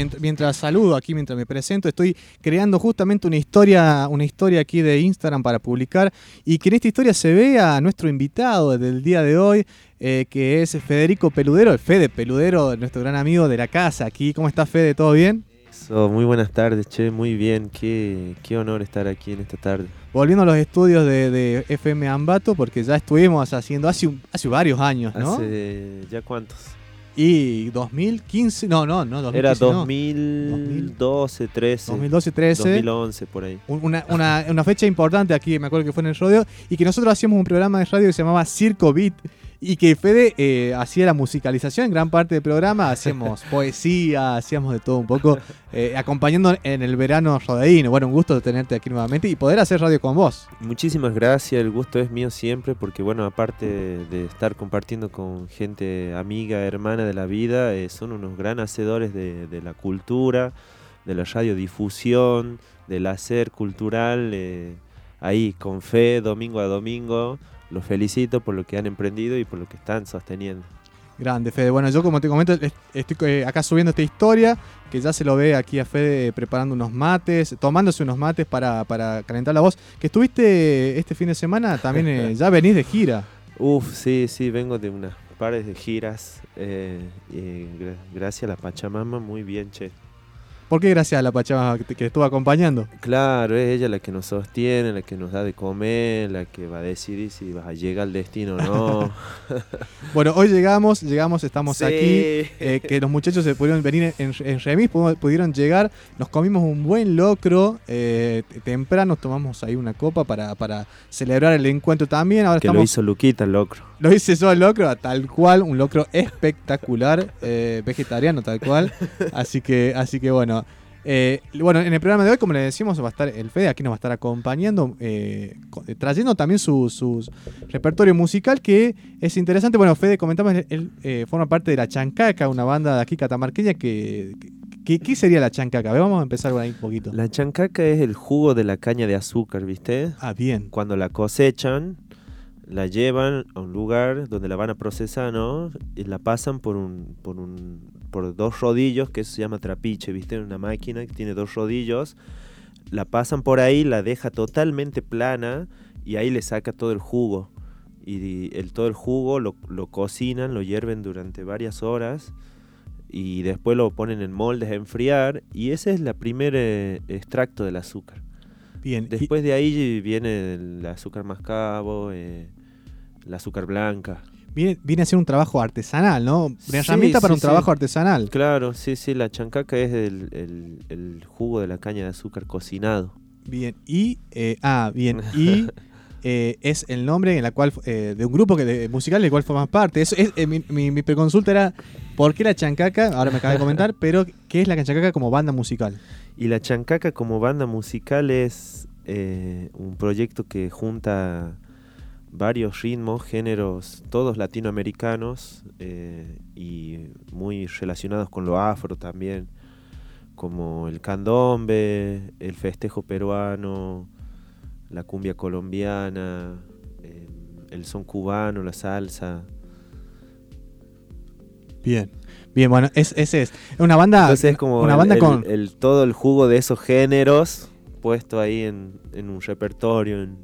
mientras, mientras, saludo aquí, mientras me presento, estoy creando justamente una historia, una historia aquí de Instagram para publicar y que en esta historia se vea nuestro invitado del día de hoy, eh, que es Federico Peludero, el Fede Peludero, nuestro gran amigo de la casa aquí. ¿Cómo estás, Fede? ¿Todo bien? muy buenas tardes, che, muy bien. Qué, qué honor estar aquí en esta tarde. Volviendo a los estudios de, FM Ambato, porque ya estuvimos haciendo hace, hace varios años, ¿no? Hace ya cuántos. Y 2015, no, no, no, 2015, Era 2012, 13. 2012, 13. 2011, por ahí. Una, una, una, fecha importante aquí, me acuerdo que fue en el radio, y que nosotros hacíamos un programa de radio que se llamaba Circo Beat, y que Fede eh, hacía la musicalización en gran parte del programa, hacíamos poesía, hacíamos de todo un poco, eh, acompañando en el verano rodeíno. Bueno, un gusto tenerte aquí nuevamente y poder hacer radio con vos. Muchísimas gracias, el gusto es mío siempre, porque bueno, aparte de estar compartiendo con gente amiga, hermana de la vida, eh, son unos gran hacedores de, de, la cultura, de la radiodifusión, del hacer cultural, ahí con fe, domingo a domingo los felicito por lo que han emprendido y por lo que están sosteniendo. Grande, Fede. Bueno, yo como te comento, estoy eh, acá subiendo esta historia, que ya se lo ve aquí a Fede preparando unos mates, tomándose unos mates para, calentar la voz. Que estuviste este fin de semana, también eh, ya venís de gira. Uf, sí, sí, vengo de unas pares de giras. Eh, gracias a la Pachamama, muy bien, che. ¿Por qué gracias a la Pachamama que, estuvo acompañando? Claro, es ella la que nos sostiene, la que nos da de comer, la que va a decidir si va a llegar al destino o no. bueno, hoy llegamos, llegamos, estamos aquí. Eh, que los muchachos se pudieron venir en, remis, pudieron llegar. Nos comimos un buen locro. Eh, temprano tomamos ahí una copa para, para celebrar el encuentro también. Ahora que lo hizo Luquita el locro. Lo hice yo el locro, tal cual, un locro espectacular, eh, vegetariano tal cual. Así que, así que bueno. Eh, bueno, en el programa de hoy, como le decimos, va a estar el Fede, aquí nos va a estar acompañando, eh, trayendo también su, repertorio musical, que es interesante. Bueno, Fede, comentamos, él eh, forma parte de La Chancaca, una banda de aquí catamarqueña que... ¿Qué sería la chancaca? vamos a empezar por ahí un poquito. La chancaca es el jugo de la caña de azúcar, ¿viste? Ah, bien. Cuando la cosechan, la llevan a un lugar donde la van a procesar, ¿no? Y la pasan por un, por un por dos rodillos, que eso se llama trapiche, ¿viste? Una máquina que tiene dos rodillos. La pasan por ahí, la deja totalmente plana y ahí le saca todo el jugo. Y el, todo el jugo lo, cocinan, lo hierven durante varias horas y después lo ponen en moldes a enfriar y ese es el primer eh, extracto del azúcar. Bien. Después de ahí viene el azúcar mascabo, eh, el azúcar blanca. Viene, a ser un trabajo artesanal, ¿no? Una herramienta para un trabajo artesanal. Claro, sí, sí, la chancaca es el, jugo de la caña de azúcar cocinado. Bien, y, eh, ah, bien, y eh, es el nombre en la cual, eh, de un grupo que, de, musical del cual formas parte. Eso es, mi, mi, preconsulta era, ¿por qué la chancaca? Ahora me acaba de comentar, pero ¿qué es la chancaca como banda musical? Y la chancaca como banda musical es un proyecto que junta varios ritmos, géneros, todos latinoamericanos eh, y muy relacionados con lo afro también, como el candombe, el festejo peruano, la cumbia colombiana, eh, el son cubano, la salsa. Bien, bien, bueno, es, ese es una banda, es como una banda con el, todo el jugo de esos géneros puesto ahí en, en un repertorio, en,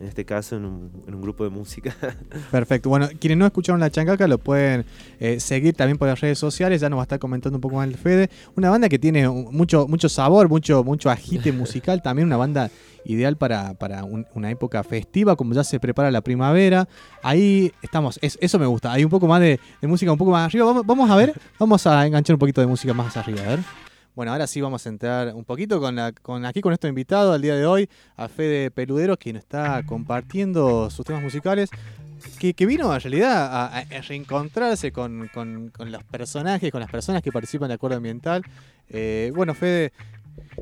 en este caso en un, grupo de música. Perfecto. Bueno, quienes no escucharon La Chancaca lo pueden eh, seguir también por las redes sociales, ya nos va a estar comentando un poco más el Fede. Una banda que tiene mucho, mucho sabor, mucho, mucho agite musical, también una banda ideal para, una época festiva, como ya se prepara la primavera. Ahí estamos, eso me gusta, hay un poco más de, música, un poco más arriba. Vamos, vamos a ver, vamos a enganchar un poquito de música más arriba, a ver. Bueno, ahora sí vamos a entrar un poquito con, aquí con nuestro invitado al día de hoy, a Fede Peludero, quien está compartiendo sus temas musicales. Que, vino en realidad a, reencontrarse con, los personajes, con las personas que participan de Acuerdo Ambiental. Eh, bueno, Fede,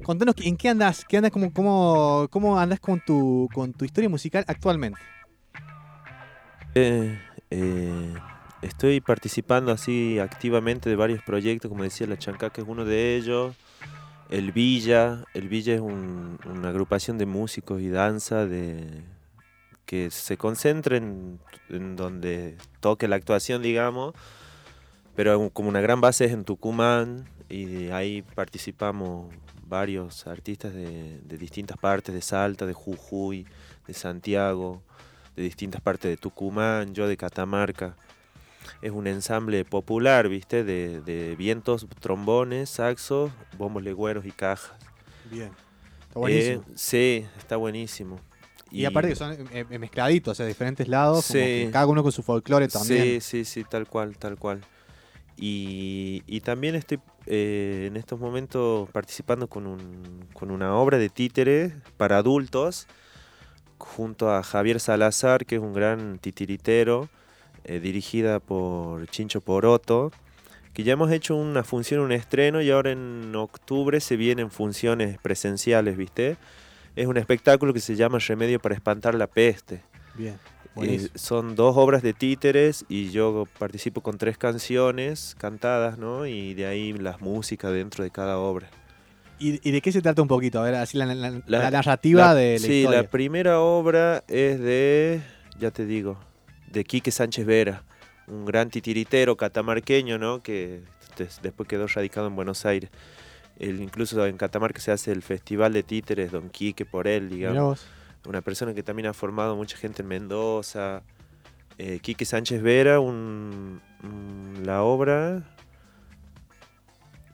contanos en qué andas, qué andas, cómo, cómo, andas con tu, con tu historia musical actualmente. Eh, eh estoy participando así activamente de varios proyectos, como decía La Chancaca es uno de ellos. El Villa, el Villa es una agrupación de músicos y danza de, que se concentren en, donde toque la actuación, digamos. pero como una gran base es en Tucumán y ahí participamos varios artistas de, de distintas partes, de Salta, de Jujuy, de Santiago, de distintas partes de Tucumán, yo de Catamarca. Es un ensamble popular, ¿viste? De, de vientos, trombones, saxos, bombos legüeros y cajas. Bien. Está buenísimo. Eh, sí, está buenísimo. Y, aparte que son eh, eh, mezcladitos, o sea, diferentes lados, como Sí. que cada uno con su folclore también. Sí, sí, sí, tal cual, tal cual. Y, y también estoy eh, en estos momentos participando con, un, con una obra de títere para adultos junto a Javier Salazar, que es un gran titiritero, eh, dirigida por Chincho Poroto, que ya hemos hecho una función, un estreno, y ahora en octubre se vienen funciones presenciales, ¿viste? Es un espectáculo que se llama Remedio para espantar la peste. Bien. Eh, son dos obras de títeres y yo participo con tres canciones cantadas, ¿no? Y de ahí las músicas dentro de cada obra. ¿Y, de qué se trata un poquito? A ver, así la, la- la La- narrativa de la sí, historia. la primera obra es de, ya te digo, de Quique Sánchez Vera, un gran titiritero catamarqueño, ¿no? Que des- después quedó radicado en Buenos Aires. Él, incluso en Catamarca se hace el Festival de Títeres, Don Quique por él, digamos. una persona que también ha formado mucha gente en Mendoza. Eh, Quique Sánchez Vera, un, un- la obra.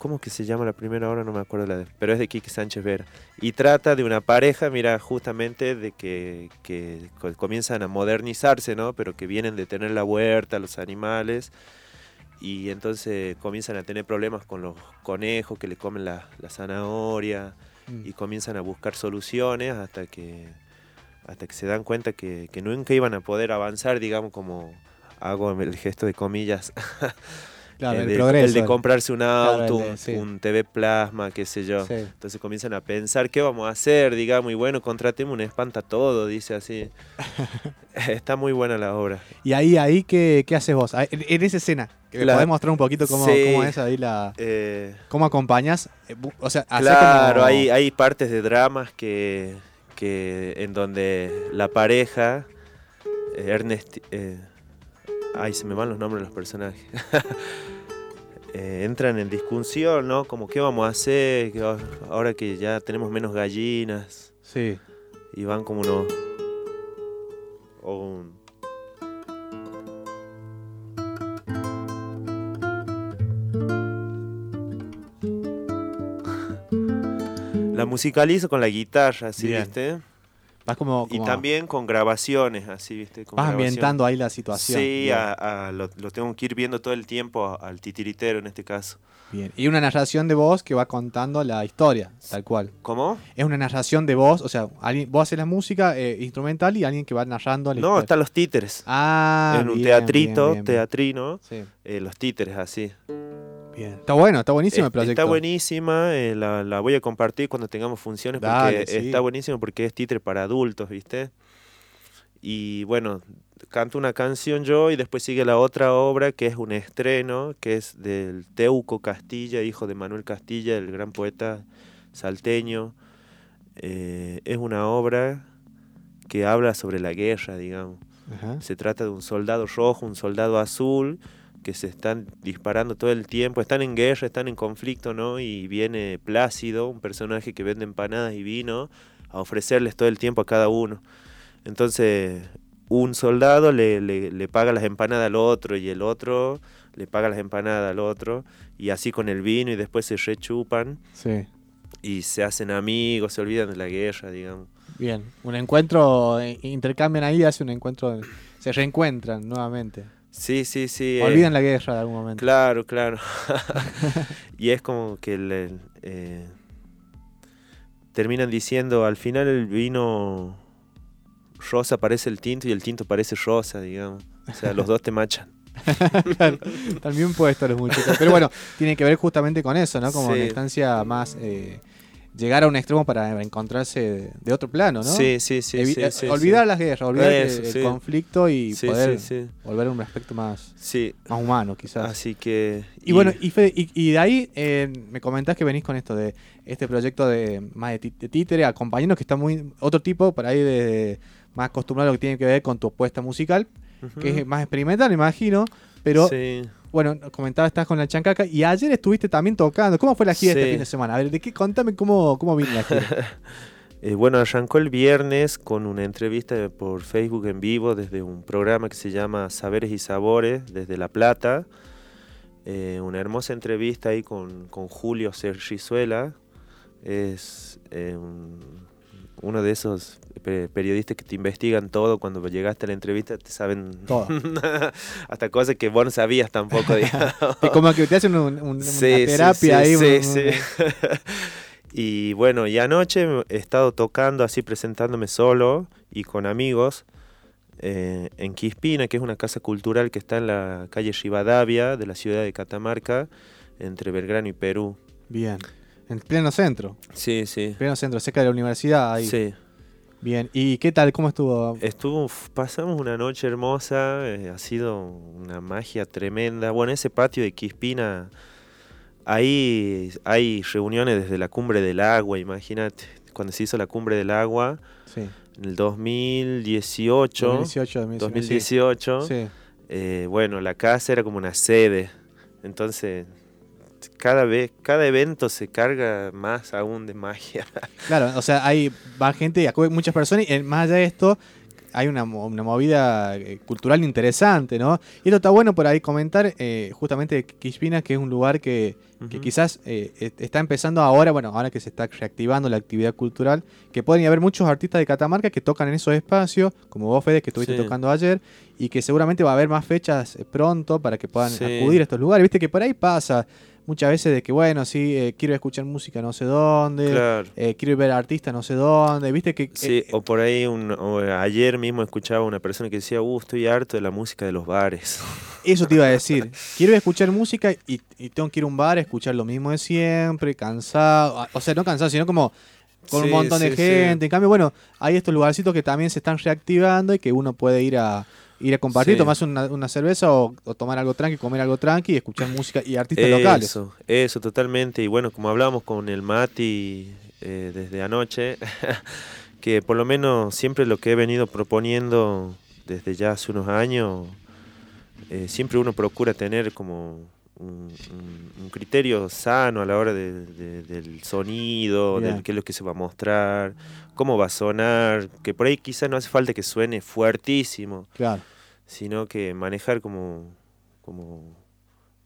¿Cómo que se llama la primera obra? No me acuerdo la de. Pero es de Quique Sánchez Vera. Y trata de una pareja, mira, justamente de que, que co- comienzan a modernizarse, ¿no? Pero que vienen de tener la huerta, los animales. Y entonces comienzan a tener problemas con los conejos que le comen la, la zanahoria Mm. y comienzan a buscar soluciones hasta que hasta que se dan cuenta que, que nunca iban a poder avanzar, digamos, como hago el gesto de comillas, Claro, eh, el de, progreso. el de comprarse un auto, de- un- sí. un TV plasma, qué sé yo. Sí. Entonces comienzan a pensar qué vamos a hacer, digamos, y bueno, contratemos un espanta todo, dice así. Está muy buena la obra. Y ahí, ahí ¿qué, qué haces vos? Ahí, En, en esa escena, me La- podés mostrar un poquito cómo, Sí. cómo es ahí la. Eh, ¿Cómo acompañas? Eh, O sea, Claro, como- hay, hay partes de dramas que, que en donde la pareja, eh, Ernest, ay, se me van los nombres de los personajes, Eh, entran en discusión, ¿no? Como, ¿qué vamos a hacer ahora que ya tenemos menos gallinas? Sí. Y van como unos... o un- La musicalizo con la guitarra, así, Bien. ¿viste? Vas como. Y también con grabaciones, así, ¿viste? Con Vas ambientando ahí la situación. Sí, Bien, a- a- lo, lo tengo que ir viendo todo el tiempo al titiritero en este caso. bien. Y una narración de voz que va contando la historia, tal cual. ¿Cómo? Es una narración de voz, o sea, alguien, vos haces la música eh, instrumental y alguien que va narrando la No, historia. están los títeres. Ah, en un bien, teatrito, bien, bien, bien. teatrino, Sí, eh, los títeres así. Bien. Está bueno, está buenísimo el proyecto. Está buenísima, eh, la, la voy a compartir cuando tengamos funciones porque Dale, sí. está buenísimo porque es títere para adultos, ¿viste? Y bueno, canto una canción yo y después sigue la otra obra que es un estreno, que es del Teuco Castilla, hijo de Manuel Castilla, el gran poeta salteño. Eh, es una obra que habla sobre la guerra, digamos. Ajá. Se trata de un soldado rojo, un soldado azul, que se están disparando todo el tiempo, están en guerra, están en conflicto, ¿no? Y viene Plácido, un personaje que vende empanadas y vino, a ofrecerles todo el tiempo a cada uno. Entonces, un soldado le, le, le paga las empanadas al otro y el otro le paga las empanadas al otro, y así con el vino y después se rechupan Sí. y se hacen amigos, se olvidan de la guerra, digamos. Bien. Un encuentro, eh, intercambian ahí, hace un encuentro, se reencuentran nuevamente. Sí, sí, sí. eh, Olvidan la guerra de algún momento. Claro, claro. y es como que le- eh, terminan diciendo, al final el vino rosa parece el tinto y el tinto parece rosa, digamos. O sea, los dos te machan. Claro, Están bien puestos los muchachos. Pero bueno, tiene que ver justamente con eso, ¿no? Como Sí. una instancia más. eh, llegar a un extremo para encontrarse de, otro plano, ¿no? Sí, sí, sí. Evi- sí, sí, olvidar sí. las guerras, olvidar el- Eso, el, sí. conflicto y poder volver a un aspecto más, más humano, quizás. así que... Y, bueno, y, Fede, y, y de ahí eh, me comentás que venís con esto de este proyecto de más de, de títere, acompañando que está muy otro tipo, por ahí de más acostumbrado a lo que tiene que ver con tu apuesta musical, que es más experimental, me imagino. Pero Sí. Bueno, comentaba, estás con la chancaca y ayer estuviste también tocando. ¿Cómo fue la gira este fin de semana? A ver, ¿de qué? Contame cómo, cómo vino la gira. Eh, bueno, arrancó el viernes con una entrevista por Facebook en vivo desde un programa que se llama Saberes y Sabores, desde La Plata. Eh, una hermosa entrevista ahí con, con Julio Sergizuela. Es eh, un- uno de esos pe- periodistas que te investigan todo. Cuando llegaste a la entrevista te saben Todo. hasta cosas que vos no sabías tampoco. como que te hacen un- un- Sí, una terapia sí, ahí. sí. y bueno, y anoche he estado tocando así, presentándome solo y con amigos eh, en Quispina, que es una casa cultural que está en la calle Rivadavia de la ciudad de Catamarca, entre Belgrano y Perú. Bien. En pleno centro. Sí, sí. Pleno centro, cerca de la universidad. Ahí. Sí. Bien. ¿Y qué tal? ¿Cómo estuvo? Estuvo, pasamos una noche hermosa, eh, ha sido una magia tremenda. Bueno, ese patio de Quispina, ahí hay reuniones desde la cumbre del agua, imagínate, cuando se hizo la cumbre del agua, Sí. en el 2018, 2018, 2019, 2018 Sí. eh, bueno, la casa era como una sede, entonces cada vez, cada evento se carga más aún de magia. Claro, o sea, hay va gente y acude muchas personas y eh, más allá de esto hay una, una movida eh, cultural interesante, ¿no? Y esto está bueno por ahí comentar eh, justamente Quishpina, que es un lugar que, que quizás eh, est- está empezando ahora, bueno, ahora que se está reactivando la actividad cultural, que pueden haber muchos artistas de Catamarca que tocan en esos espacios, como vos, Fede, que estuviste Sí. tocando ayer, y que seguramente va a haber más fechas pronto para que puedan Sí. acudir a estos lugares. Viste que por ahí pasa muchas veces de que, bueno, sí, eh, quiero escuchar música no sé dónde, Claro. eh, quiero ver artistas no sé dónde, viste que... Sí, eh, o por ahí un, o ayer mismo escuchaba una persona que decía, uh, estoy harto de la música de los bares. Eso te iba a decir. Quiero escuchar música y, y tengo que ir a un bar a escuchar lo mismo de siempre, cansado. O sea, no cansado, sino como con un Sí, montón de sí. gente. En cambio, bueno, hay estos lugarcitos que también se están reactivando y que uno puede ir a ir a compartir, Sí. tomarse una, una cerveza o, o tomar algo tranqui, comer algo tranqui y escuchar música y artistas locales. Eso, eso, totalmente. Y bueno, como hablábamos con el Mati eh, desde anoche, que por lo menos siempre lo que he venido proponiendo desde ya hace unos años, eh, siempre uno procura tener como un, un- un criterio sano a la hora de- de- del sonido, Bien. de qué es lo que se va a mostrar, cómo va a sonar, que por ahí quizás no hace falta que suene fuertísimo, Claro. sino que manejar como, como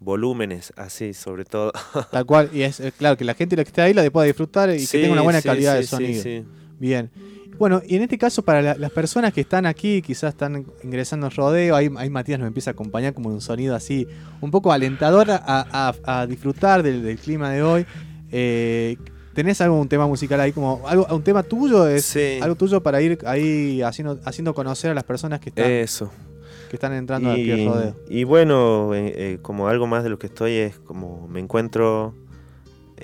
volúmenes así sobre todo. Tal cual. Y es eh, claro que la gente que esté ahí la pueda disfrutar y que tenga una buena sí, calidad de sí, sí, sonido. sí. Bien. Bueno, y en este caso, para la- las personas que están aquí, quizás están ingresando al rodeo, ahí, ahí Matías nos empieza a acompañar como un sonido así, un poco alentador a, a- a disfrutar del, del clima de hoy. Eh, ¿Tenés algún tema musical ahí, como algo, un tema tuyo? ¿Es Sí. algo tuyo para ir ahí haciendo, haciendo conocer a las personas que están, Eso. que están entrando aquí Y, al rodeo? y bueno, eh, eh, como algo más de lo que estoy es como me encuentro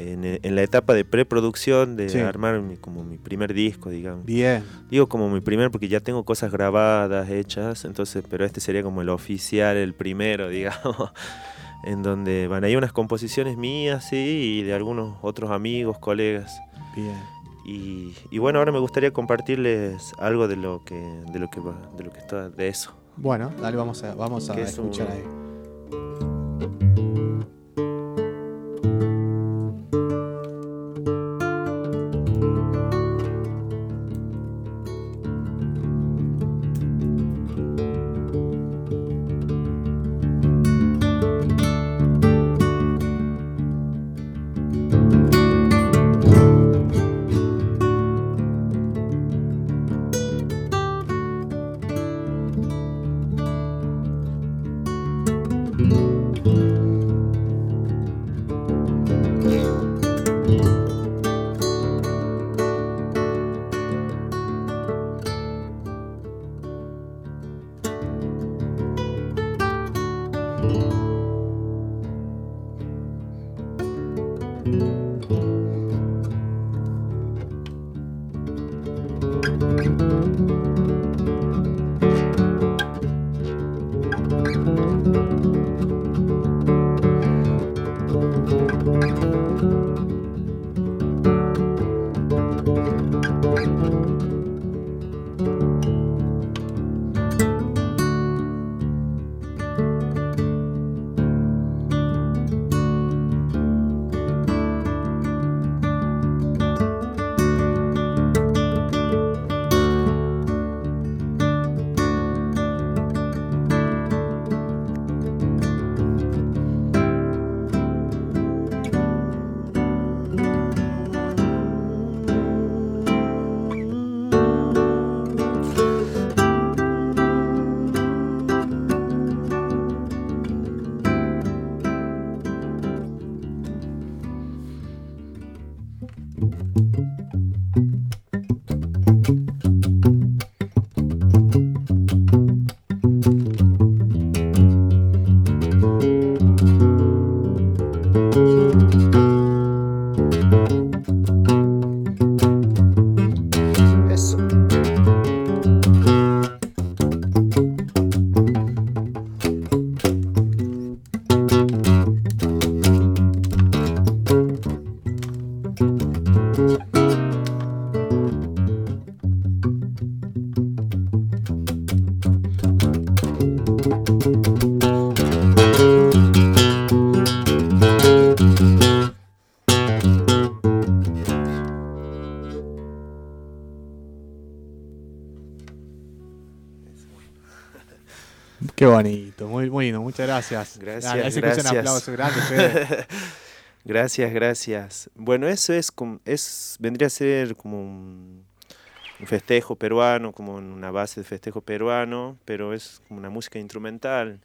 en, eh, en la etapa de preproducción de Sí. armar mi- como mi primer disco, digamos. Bien, Digo como mi primer porque ya tengo cosas grabadas, hechas, entonces, pero este sería como el oficial, el primero, digamos, en donde van ahí unas composiciones mías, sí, y de algunos otros amigos, colegas. bien. Y, y bueno, ahora me gustaría compartirles algo de lo que, de lo que, de lo que está, de eso. Bueno, dale, vamos a, vamos a es escuchar un- ahí. Gracias. Gracias, gracias. un aplauso Fede. Gracias, gracias. Bueno, eso es como, es, vendría a ser como un, un festejo peruano, como una base de festejo peruano, pero es como una música instrumental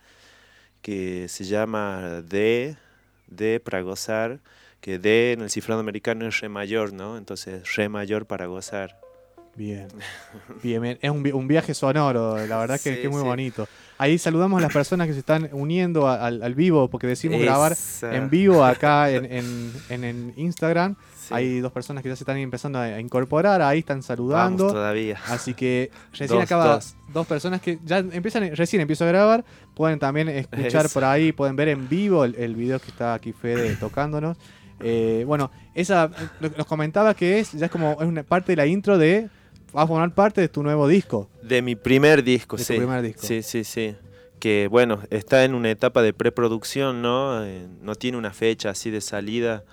que se llama D, D para gozar, que D en el cifrado americano es re mayor, ¿no? Entonces, re mayor para gozar. Bien. Bien, bien. Es un, un viaje sonoro, la verdad que, Sí, que es muy sí. bonito. Ahí saludamos a las personas que se están uniendo a- al, al vivo, porque decimos grabar en vivo acá en, en- en Instagram. Sí. Hay dos personas que ya se están empezando a, incorporar, ahí están Vamos saludando. todavía. Así que recién Dos, acaba dos. dos personas que ya empiezan, recién empiezo a grabar, pueden también escuchar por ahí, pueden ver en vivo el, el video que está aquí Fede tocándonos. Eh, bueno, esa nos comentaba que es, ya es como es una parte de la intro de va a formar parte de tu nuevo disco. De mi primer disco, De tu primer disco. Sí, sí, sí. Que bueno, está en una etapa de preproducción, ¿no? Eh, no tiene una fecha así de salida,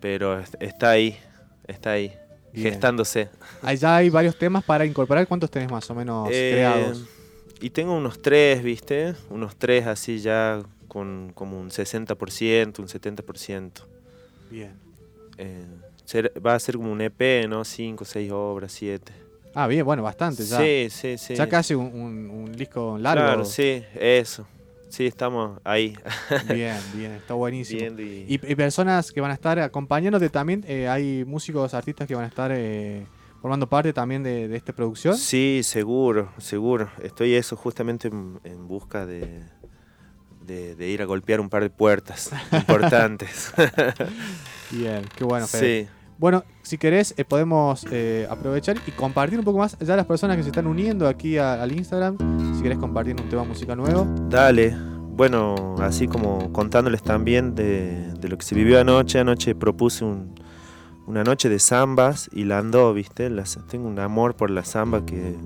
pero est- está ahí, está ahí, Bien. gestándose. Allá hay varios temas para incorporar. ¿Cuántos tenés más o menos Eh, creados? Y tengo unos tres, ¿viste? Unos tres así ya con como un 60%, un 70%. Bien. Eh, ser- va a ser como un EP, ¿no? Cinco, seis obras, siete. Ah, bien, bueno, bastante ya. Sí, sí, sí. Ya casi un, un- un disco largo. Claro, sí, eso. Sí, estamos ahí, Bien, bien, está buenísimo. y... Y, y personas que van a estar acompañándote también, eh, hay músicos, artistas que van a estar eh, formando parte también de, de esta producción. Sí, seguro, seguro. Estoy eso justamente en, en busca de, de, de ir a golpear un par de puertas importantes. Bien, qué bueno, Fede. sí, Bueno, si querés, eh, podemos eh, aprovechar y compartir un poco más ya las personas que se están uniendo aquí a- al Instagram. Si querés compartir un tema música nuevo. dale. Bueno, así como contándoles también de, de lo que se vivió anoche. Anoche propuse un- una noche de zambas y la andó, ¿viste? Las, tengo un amor por la zamba que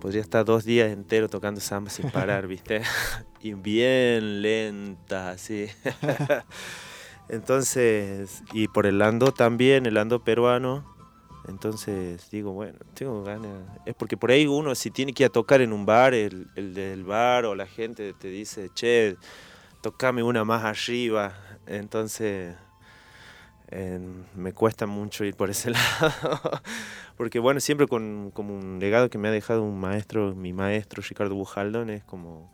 podría estar dos días enteros tocando zamba sin parar, ¿viste? y bien lenta, así. Entonces, y por el ando también, el ando peruano. Entonces digo, bueno, tengo ganas. Es porque por ahí uno, si tiene que ir a tocar en un bar, el, el del bar o la gente te dice, che, tocame una más arriba. Entonces, me cuesta mucho ir por ese lado. porque bueno, siempre con un legado que me ha dejado un maestro, mi maestro Ricardo Bujaldón, es como,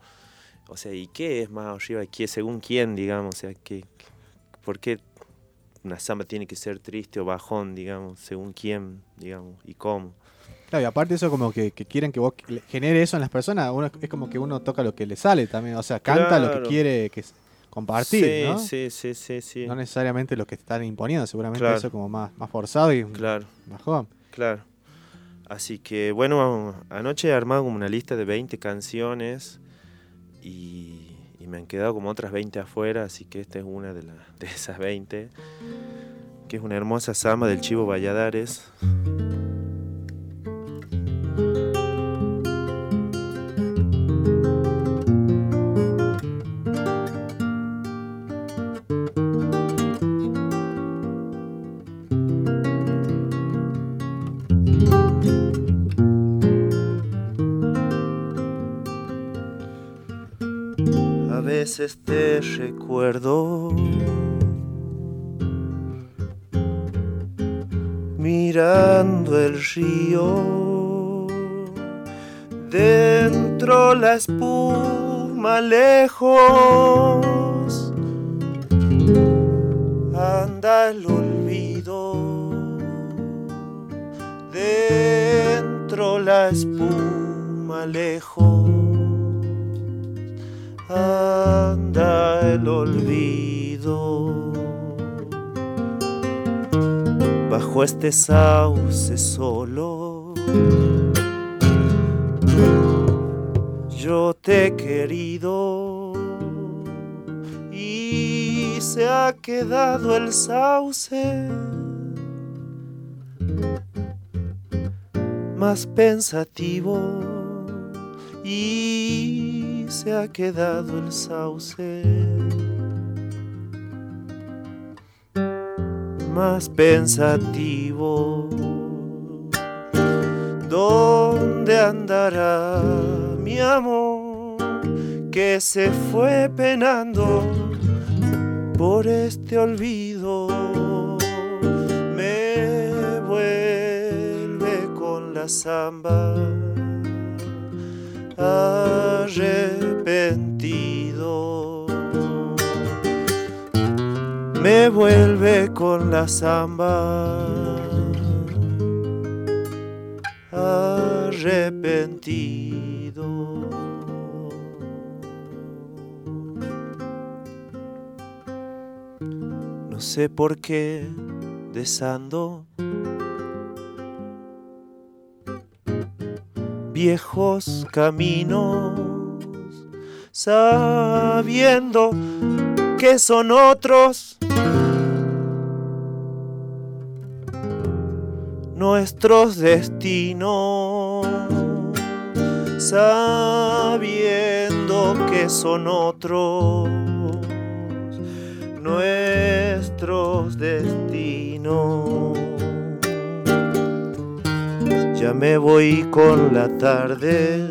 o sea, ¿y qué es más arriba? ¿Qué, según quién, digamos? O sea, ¿qué, ¿por qué una samba tiene que ser triste o bajón, digamos? Según quién, digamos, y cómo. Claro, y aparte eso como que, que quieren que vos genere eso en las personas, uno, es como que uno toca lo que le sale también, o sea, canta lo que quiere que compartir, sí, ¿no? sí, sí, sí, sí. No necesariamente lo que están imponiendo, seguramente Claro. eso como más, más forzado y Claro, bajón. claro. Así que bueno, anoche he armado como una lista de 20 canciones y, y me han quedado como otras 20 afuera, así que esta es una de, la- de esas 20, que es una hermosa samba del Chivo Valladares. A veces te recuerdo mirando el río dentro la espuma lejos anda el olvido, dentro la espuma lejos, anda el olvido. Bajo este sauce solo, yo te he querido y se ha quedado el sauce más pensativo y se ha quedado el sauce más pensativo. ¿Dónde andará mi amor que se fue penando por este olvido? Me vuelve con la samba arrepentido. Me vuelve con la samba arrepentido. No sé por qué desando viejos caminos, sabiendo que son otros nuestros destinos, sabiendo que son otros nuestros destinos. Ya me voy con la tarde,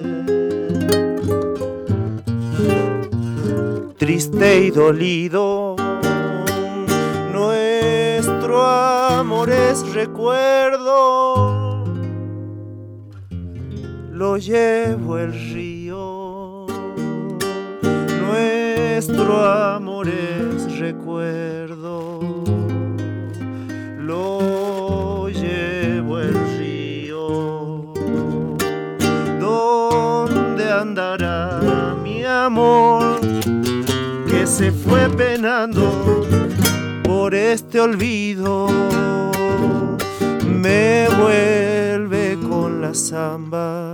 triste y dolido. Nuestro amor es recuerdo, lo llevo el río. Nuestro amor es recuerdo, amor que se fue penando por este olvido? Me vuelve con la samba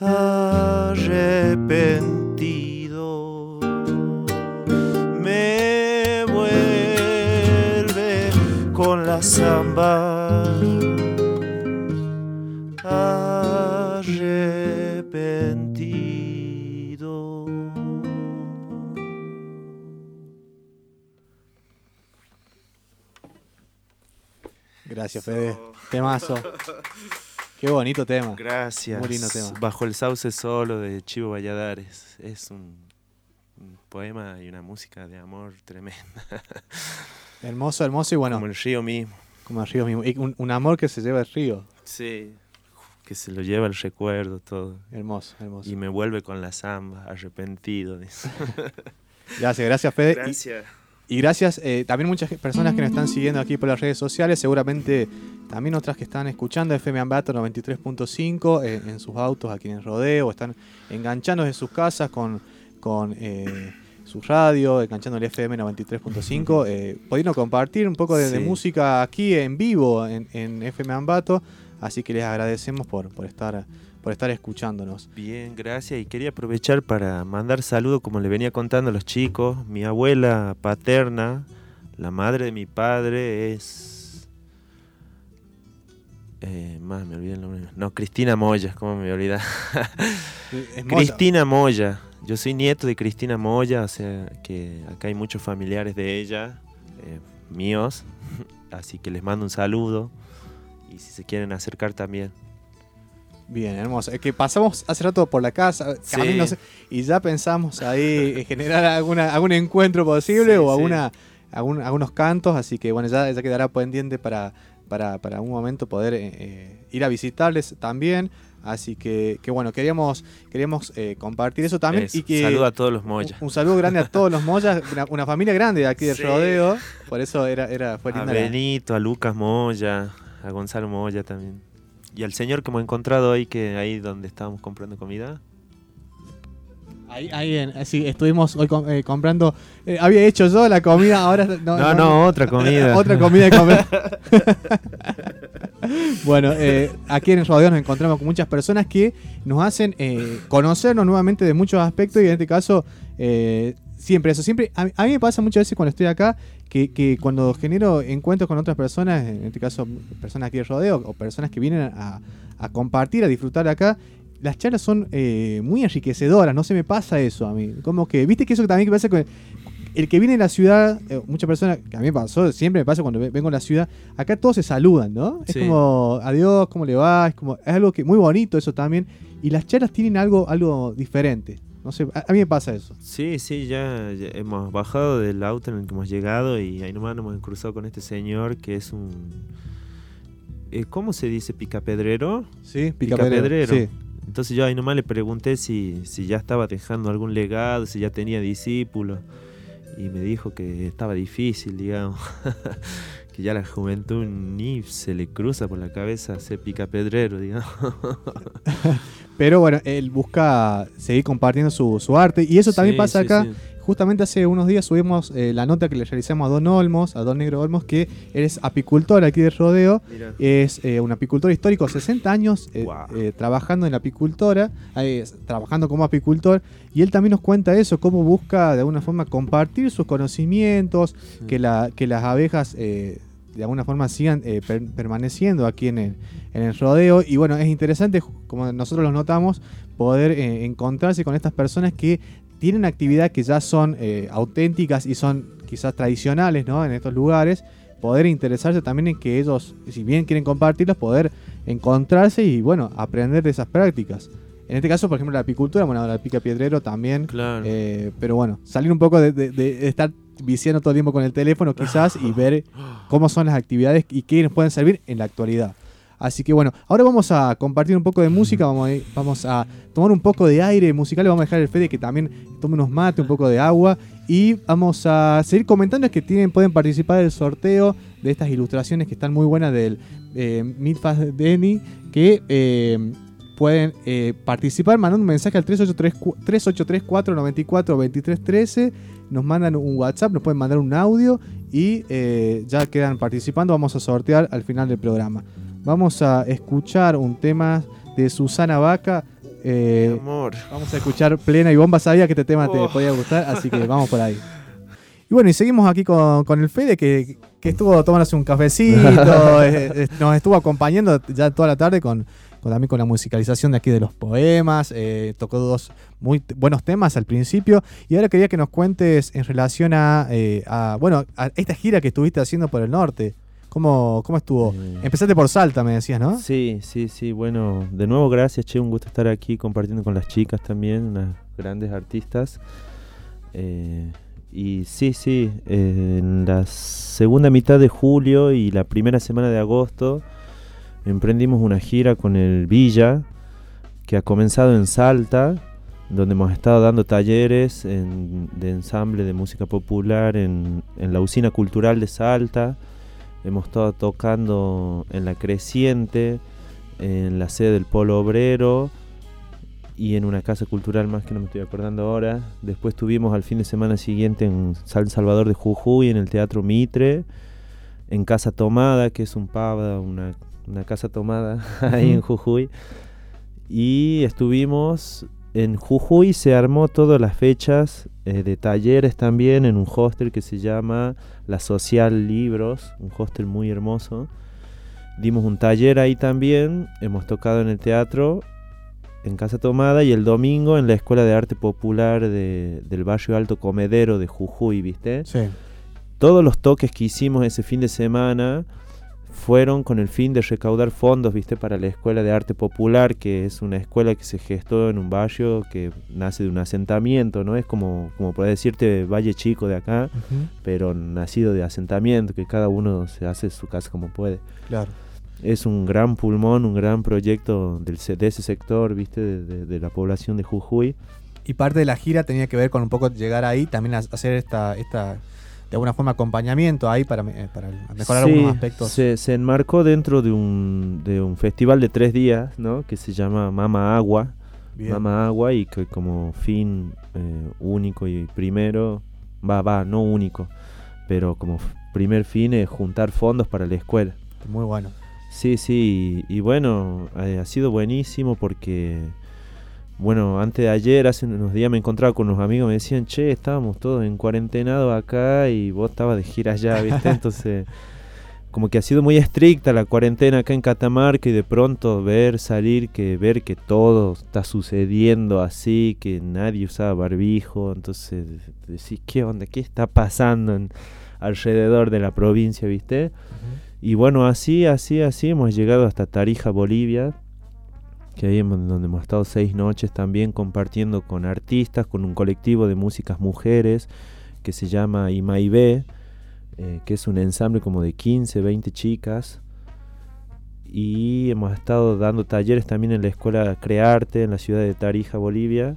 arrepentido. Me vuelve con la samba Gracias, Fede. Temazo. Qué bonito tema. Gracias. Muy lindo tema. Bajo el sauce solo de Chivo Valladares. Es un, un poema y una música de amor tremenda. Hermoso, hermoso y bueno, Como el río mismo. como el río mismo. Y un, un amor que se lleva el río. Sí. Que se lo lleva el recuerdo todo. Hermoso, hermoso. Y me vuelve con la samba, arrepentido. dice. Gracias, gracias, Fede. Gracias. Y gracias eh, también muchas personas que nos están siguiendo aquí por las redes sociales, seguramente también otras que están escuchando FM Ambato 93.5 eh, en sus autos aquí en el rodeo, están enganchando en sus casas con, con eh, su radio, enganchando el FM 93.5, eh, pudiendo compartir un poco de, de música aquí en vivo en, en FM Ambato, así que les agradecemos por, por, estar, por estar escuchándonos. Bien, gracias. Y quería aprovechar para mandar saludos, como le venía contando a los chicos. Mi abuela paterna, la madre de mi padre, es. Eh, más me olvidé el nombre. No, Cristina Moya, ¿cómo me moza. Cristina Moya. Yo soy nieto de Cristina Moya, o sea que acá hay muchos familiares de ella, eh, míos. Así que les mando un saludo. Y si se quieren acercar también. Bien, hermoso. Es que pasamos hace rato por la casa, Sí. camino, y ya pensamos ahí en generar alguna, algún encuentro posible Sí, o alguna, algún- algunos cantos, así que bueno, ya, ya quedará pendiente para, para, para un momento poder eh, eh, ir a visitarles también. Así que, que bueno, queríamos, queríamos eh, compartir eso también. Eso, y que, saludo a todos los Moya. Un, un saludo grande a todos los Moyas, una, una familia grande de aquí de Sí. Rodeo. Por eso era, era, fue A linda. la- Benito, a Lucas Moya, a Gonzalo Moya también. Y al señor que hemos encontrado ahí, que ahí donde estábamos comprando comida. Ahí, ahí en- sí, estuvimos hoy com- eh, comprando. eh, había hecho yo la comida, ahora. No, No, no, otra comida. Otra comida de comer. bueno, eh, aquí en Rodeo nos encontramos con muchas personas que nos hacen conocernos nuevamente de muchos aspectos y en este caso, siempre eso. Siempre, a, mí- a mí me pasa muchas veces cuando estoy acá que, que cuando genero encuentros con otras personas, en este caso personas aquí de Rodeo o personas que vienen a, a compartir, a disfrutar acá, las charlas son eh, muy enriquecedoras, no se me pasa eso a mí. Como que, viste que eso también que pasa con el que viene de la ciudad, eh, muchas personas, que a mí me pasó, siempre me pasa cuando ve- vengo a la ciudad, acá todos se saludan, ¿no? Es como, adiós, ¿cómo le va? Es como, es algo que muy bonito eso también. Y las charlas tienen algo, algo diferente. No sé, a, a mí me pasa eso. Sí, sí, ya, ya hemos bajado del auto en el que hemos llegado y ahí nomás nos hemos cruzado con este señor que es un... eh, ¿Cómo se dice? ¿Picapedrero? Sí, Picapedrero. Sí. Entonces yo ahí nomás le pregunté si, si ya estaba dejando algún legado, si ya tenía discípulos. Y me dijo que estaba difícil, digamos. que ya la juventud ni se le cruza por la cabeza ser picapedrero, digamos. Pero bueno, él busca seguir compartiendo su, su arte. Y eso también Sí, pasa sí, acá. sí. Justamente hace unos días subimos eh, la nota que le realizamos a Don Olmos, a Don Negro Olmos, que eres apicultor aquí de Rodeo. Es eh, un apicultor histórico, 60 años eh, trabajando en la apicultora, trabajando como apicultor, y él también nos cuenta eso, cómo busca de alguna forma compartir sus conocimientos, Sí. que, la, que las abejas eh, de alguna forma sigan eh, per- permaneciendo aquí en el, en el rodeo. Y bueno, es interesante, como nosotros lo notamos, poder eh, encontrarse con estas personas que tienen actividades que ya son eh, auténticas y son quizás tradicionales ¿no? en estos lugares, poder interesarse también en que ellos, si bien quieren compartirlas, poder encontrarse y bueno, aprender de esas prácticas. En este caso, por ejemplo, la apicultura, bueno, la pica piedrero también, Claro. eh, pero bueno, salir un poco de, de- de estar viciando todo el tiempo con el teléfono quizás y ver cómo son las actividades y qué nos pueden servir en la actualidad. Así que bueno, ahora vamos a compartir un poco de música, vamos a, tomar un poco de aire musical, vamos a dejar el Fede que también tome unos mates, un poco de agua y vamos a seguir comentando que tienen, pueden participar del sorteo de estas ilustraciones que están muy buenas del eh, Midfast Denny, que eh, pueden eh, participar mandando un mensaje al 3834-94-2313, nos mandan un WhatsApp, nos pueden mandar un audio y eh, ya quedan participando, vamos a sortear al final del programa. Vamos a escuchar un tema de Susana Vaca. eh, amor. Vamos a escuchar plena y bomba. Sabía que este tema te Oh. podía gustar, así que vamos por ahí. Y bueno, y seguimos aquí con, con el Fede, que, que estuvo tomándose un cafecito, eh, eh, nos estuvo acompañando ya toda la tarde con- también con la musicalización de aquí de los poemas, eh, tocó dos muy buenos temas al principio, y ahora quería que nos cuentes en relación a, eh, a, bueno, a esta gira que estuviste haciendo por el norte. ¿Cómo, cómo estuvo? Eh, Empezaste por Salta, me decías, ¿no? Sí, sí, sí. Bueno, de nuevo gracias, Che. Un gusto estar aquí compartiendo con las chicas también, unas grandes artistas. Eh, y sí, sí, eh, en la segunda mitad de julio y la primera semana de agosto emprendimos una gira con el Villa, que ha comenzado en Salta, donde hemos estado dando talleres en- de ensamble de música popular en, en la usina cultural de Salta. Hemos estado tocando en la Creciente, en la sede del Polo Obrero y en una casa cultural más que no me estoy acordando ahora. Después tuvimos al fin de semana siguiente en San Salvador de Jujuy, en el Teatro Mitre, en Casa Tomada, que es un pub, una, una casa tomada ahí en. Jujuy. Y estuvimos en Jujuy, se armó todas las fechas eh, de talleres también en un hostel que se llama La Social Libros, un hostel muy hermoso. Dimos un taller ahí también, hemos tocado en el teatro, en Casa Tomada y el domingo en la Escuela de Arte Popular de- del barrio Alto Comedero de Jujuy, ¿viste? Sí. Todos los toques que hicimos ese fin de semana fueron con el fin de recaudar fondos, ¿viste? Para la Escuela de Arte Popular, que es una escuela que se gestó en un barrio que nace de un asentamiento, ¿no? Es como, como puede decirte Valle Chico de acá, pero nacido de asentamiento, que cada uno se hace su casa como puede. Claro. es un gran pulmón, un gran proyecto del, de ese sector, viste, de, de, la población de Jujuy. Y parte de la gira tenía que ver con un poco llegar ahí, también hacer esta, esta de alguna forma acompañamiento ahí para, eh, para mejorar algunos aspectos. Se, se enmarcó dentro de un, de un festival de tres días, ¿no? Que se llama Mama Agua. Mama Agua y que como fin eh, único y primero, va, va, no único, pero como primer fin es juntar fondos para la escuela. Muy bueno. Sí, sí, y, bueno, eh, ha sido buenísimo porque, bueno, antes de ayer, hace unos días me encontraba con unos amigos, me decían, che, estábamos todos en cuarentenado acá y vos estabas de gira allá, ¿viste? Entonces, como que ha sido muy estricta la cuarentena acá en Catamarca y de pronto ver salir, que ver que todo está sucediendo así, que nadie usaba barbijo, entonces decís, ¿qué onda? ¿Qué está pasando alrededor de la provincia, viste? Y bueno, así, así, así hemos llegado hasta Tarija, Bolivia, que ahí es donde hemos estado seis noches también compartiendo con artistas, con un colectivo de músicas mujeres que se llama Imaibé, eh, que es un ensamble como de 15, 20 chicas. Y hemos estado dando talleres también en la escuela Crearte en la ciudad de Tarija, Bolivia.